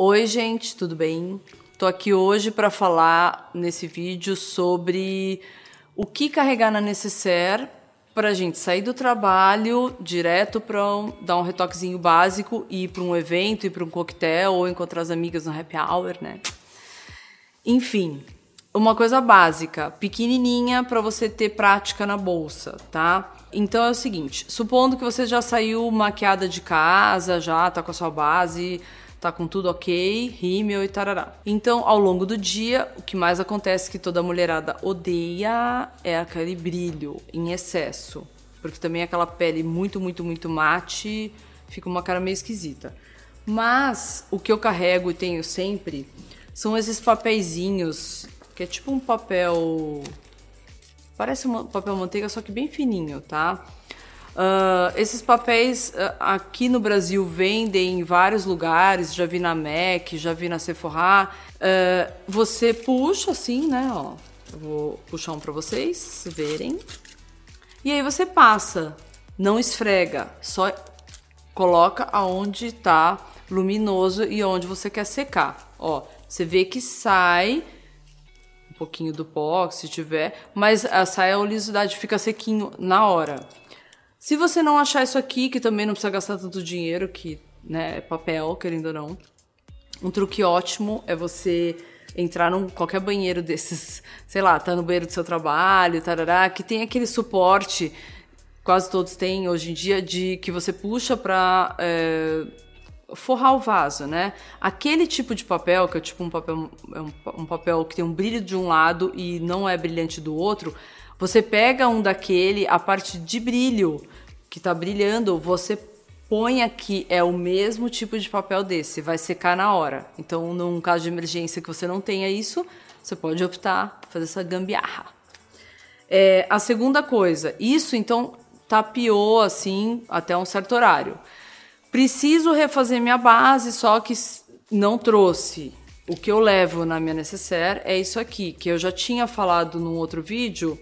Oi, gente, tudo bem? Tô aqui hoje para falar nesse vídeo sobre o que carregar na necessaire para a gente sair do trabalho direto para um, dar um retoquezinho básico e ir para um evento, ir para um coquetel ou encontrar as amigas no happy hour, né? Enfim, uma coisa básica, pequenininha para você ter prática na bolsa, tá? Então é o seguinte, supondo que você já saiu maquiada de casa, já tá com a sua base, tá com tudo ok, rímel e tarará. Então, ao longo do dia, o que mais acontece que toda mulherada odeia é aquele brilho em excesso, porque também aquela pele muito, muito, muito mate, fica uma cara meio esquisita. Mas o que eu carrego e tenho sempre são esses papeizinhos, que é tipo um papel parece um papel manteiga, só que bem fininho, tá? Uh, esses papéis uh, aqui no Brasil vendem em vários lugares, já vi na MAC, já vi na Sephora. Uh, você puxa assim, né? Ó, vou puxar um para vocês verem. E aí você passa, não esfrega, só coloca aonde tá luminoso e onde você quer secar. Ó, você vê que sai um pouquinho do pó, se tiver, mas a, sai a oleosidade, fica sequinho na hora. Se você não achar isso aqui, que também não precisa gastar tanto dinheiro, que né, é papel, querendo ou não, um truque ótimo é você entrar num qualquer banheiro desses, sei lá, tá no banheiro do seu trabalho, tarará, que tem aquele suporte, quase todos têm hoje em dia, de que você puxa para é, forrar o vaso, né? Aquele tipo de papel, que é tipo um papel, é um papel que tem um brilho de um lado e não é brilhante do outro, você pega um daquele, a parte de brilho que está brilhando, você põe aqui, é o mesmo tipo de papel desse, vai secar na hora. Então, num caso de emergência que você não tenha isso, você pode optar por fazer essa gambiarra. É, a segunda coisa, isso então tapiou assim até um certo horário. Preciso refazer minha base, só que não trouxe. O que eu levo na minha necessaire é isso aqui, que eu já tinha falado num outro vídeo,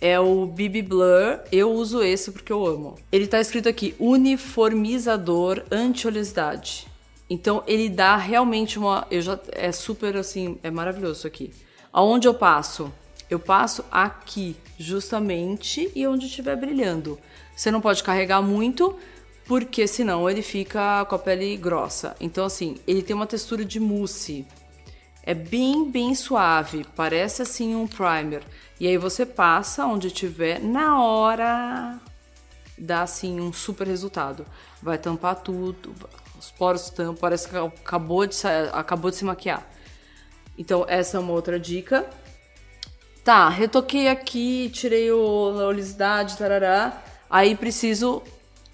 é o BB Blur. Eu uso esse porque eu amo. Ele tá escrito aqui: uniformizador anti-oleosidade. Então ele dá realmente uma. Eu já é super assim, é maravilhoso isso aqui. Aonde eu passo? Eu passo aqui, justamente, e onde estiver brilhando. Você não pode carregar muito, porque senão ele fica com a pele grossa. Então, assim, ele tem uma textura de mousse. É bem, bem suave, parece assim um primer. E aí você passa onde tiver, na hora dá assim um super resultado. Vai tampar tudo, os poros tampam, parece que acabou de, acabou de se maquiar. Então, essa é uma outra dica. Tá, retoquei aqui, tirei o, a oleosidade, tarará. Aí preciso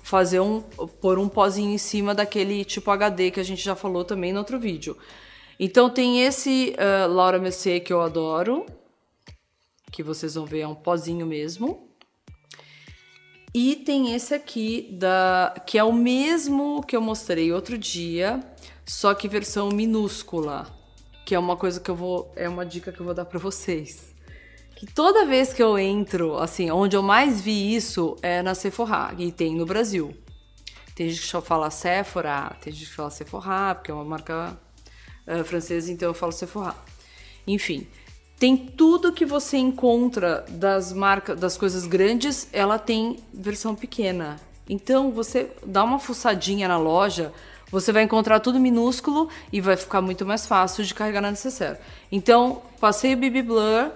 fazer um, pôr um pozinho em cima daquele tipo HD que a gente já falou também no outro vídeo. Então tem esse uh, Laura Mercier que eu adoro, que vocês vão ver é um pozinho mesmo. E tem esse aqui da que é o mesmo que eu mostrei outro dia, só que versão minúscula, que é uma coisa que eu vou é uma dica que eu vou dar para vocês. Que toda vez que eu entro, assim, onde eu mais vi isso é na Sephora, e tem no Brasil. Tem gente que fala Sephora, tem gente que fala Sephora, porque é uma marca uh, francesa, então eu falo Sephora. Enfim, tem tudo que você encontra das marcas, das coisas grandes, ela tem versão pequena. Então você dá uma fuçadinha na loja, você vai encontrar tudo minúsculo e vai ficar muito mais fácil de carregar na necessaire. Então, passei o BB Blur,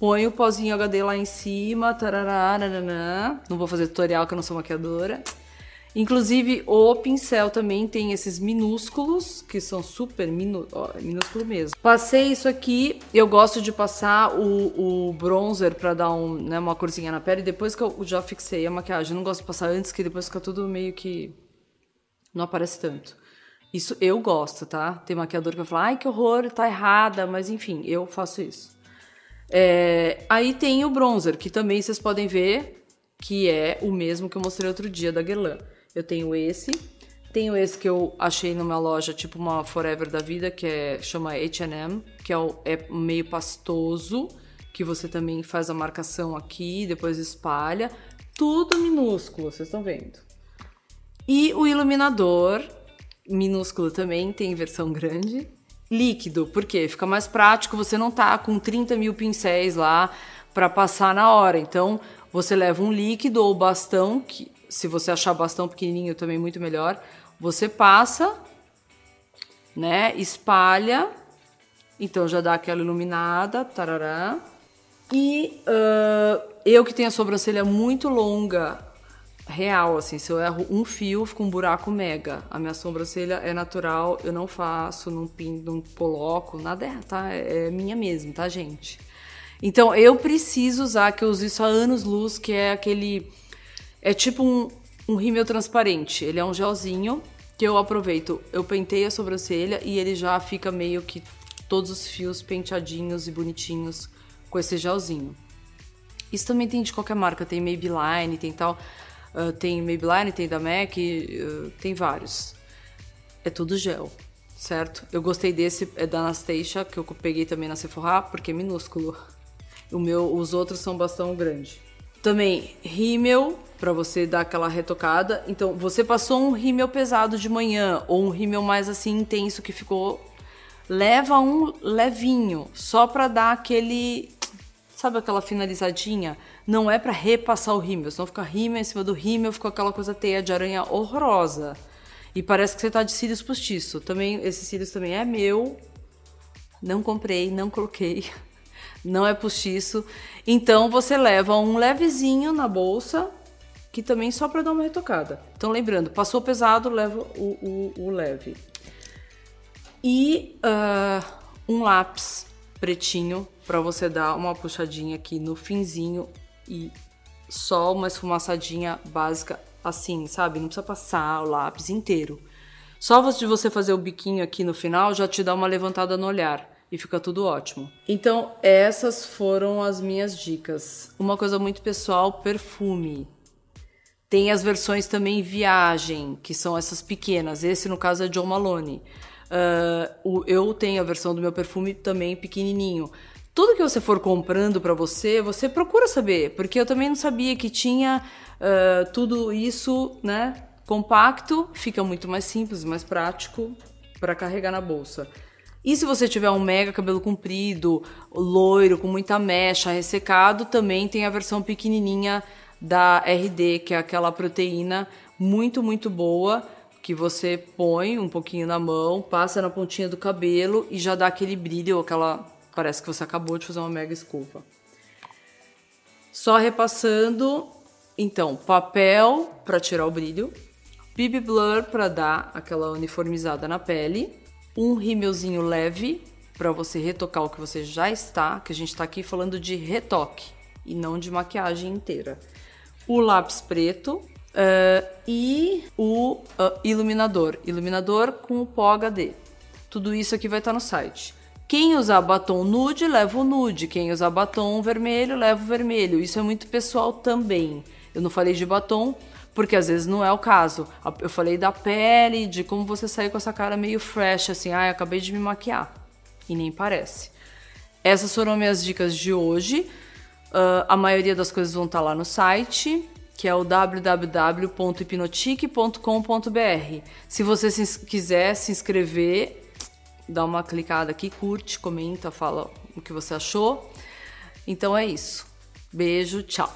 põe o pozinho HD lá em cima, tarará, nananã. não vou fazer tutorial que eu não sou maquiadora. Inclusive, o pincel também tem esses minúsculos, que são super minu ó, minúsculo mesmo. Passei isso aqui, eu gosto de passar o, o bronzer pra dar um, né, uma corzinha na pele. Depois que eu já fixei a maquiagem, eu não gosto de passar antes, que depois fica tudo meio que... Não aparece tanto. Isso eu gosto, tá? Tem maquiador que vai falar, ai que horror, tá errada, mas enfim, eu faço isso. É, aí tem o bronzer, que também vocês podem ver que é o mesmo que eu mostrei outro dia da Guerlain. Eu tenho esse. Tenho esse que eu achei numa loja, tipo uma Forever da vida, que é chama H&M, que é, é meio pastoso, que você também faz a marcação aqui, depois espalha. Tudo minúsculo, vocês estão vendo. E o iluminador, Minúsculo também tem versão grande. Líquido, porque fica mais prático, você não tá com 30 mil pincéis lá para passar na hora. Então, você leva um líquido ou bastão, que se você achar bastão pequenininho também muito melhor, você passa, né? Espalha, então já dá aquela iluminada, tarará. E uh, eu que tenho a sobrancelha muito longa, real, assim, se eu erro um fio, fica um buraco mega. A minha sobrancelha é natural, eu não faço, não pinto, não coloco, nada é, tá? É minha mesmo, tá, gente? Então eu preciso usar, que eu uso isso há anos luz, que é aquele. É tipo um, um rímel transparente. Ele é um gelzinho que eu aproveito. Eu pentei a sobrancelha e ele já fica meio que todos os fios penteadinhos e bonitinhos com esse gelzinho. Isso também tem de qualquer marca, tem Maybelline, tem tal. Uh, tem Maybelline, tem da MAC, uh, tem vários. É tudo gel, certo? Eu gostei desse, é da Anastasia, que eu peguei também na Sephora, porque é minúsculo. O meu, os outros são bastante grande. Também rímel para você dar aquela retocada. Então, você passou um rímel pesado de manhã ou um rímel mais assim intenso que ficou leva um levinho, só para dar aquele sabe aquela finalizadinha? Não é para repassar o rímel, senão fica rímel em cima do rímel, fica aquela coisa teia de aranha horrorosa. E parece que você tá de cílios postiço. Também esse cílios também é meu. Não comprei, não coloquei não é postiço. Então você leva um levezinho na bolsa, que também só para dar uma retocada. Então lembrando, passou pesado, leva o, o, o leve. E uh, um lápis pretinho para você dar uma puxadinha aqui no finzinho e só uma esfumaçadinha básica assim, sabe? Não precisa passar o lápis inteiro. Só de você fazer o biquinho aqui no final já te dá uma levantada no olhar e fica tudo ótimo. Então, essas foram as minhas dicas. Uma coisa muito pessoal, perfume. Tem as versões também viagem, que são essas pequenas. Esse, no caso, é John Malone. Uh, eu tenho a versão do meu perfume também pequenininho. Tudo que você for comprando para você, você procura saber, porque eu também não sabia que tinha uh, tudo isso, né? Compacto, fica muito mais simples, mais prático para carregar na bolsa. E se você tiver um mega cabelo comprido, loiro, com muita mecha, ressecado, também tem a versão pequenininha da RD, que é aquela proteína muito, muito boa, que você põe um pouquinho na mão, passa na pontinha do cabelo e já dá aquele brilho, aquela parece que você acabou de fazer uma mega escova. Só repassando, então, papel para tirar o brilho, BB Blur para dar aquela uniformizada na pele, um rímelzinho leve para você retocar o que você já está, que a gente está aqui falando de retoque e não de maquiagem inteira. O lápis preto uh, e o uh, iluminador, iluminador com o pó HD. Tudo isso aqui vai estar tá no site. Quem usar batom nude, leva o nude. Quem usar batom vermelho, leva o vermelho. Isso é muito pessoal também. Eu não falei de batom porque às vezes não é o caso. Eu falei da pele, de como você sair com essa cara meio fresh, assim, ah, acabei de me maquiar. E nem parece. Essas foram minhas dicas de hoje. Uh, a maioria das coisas vão estar lá no site, que é o www.hipnotique.com.br. Se você se, quiser se inscrever, dá uma clicada aqui, curte, comenta, fala o que você achou. Então é isso. Beijo, tchau.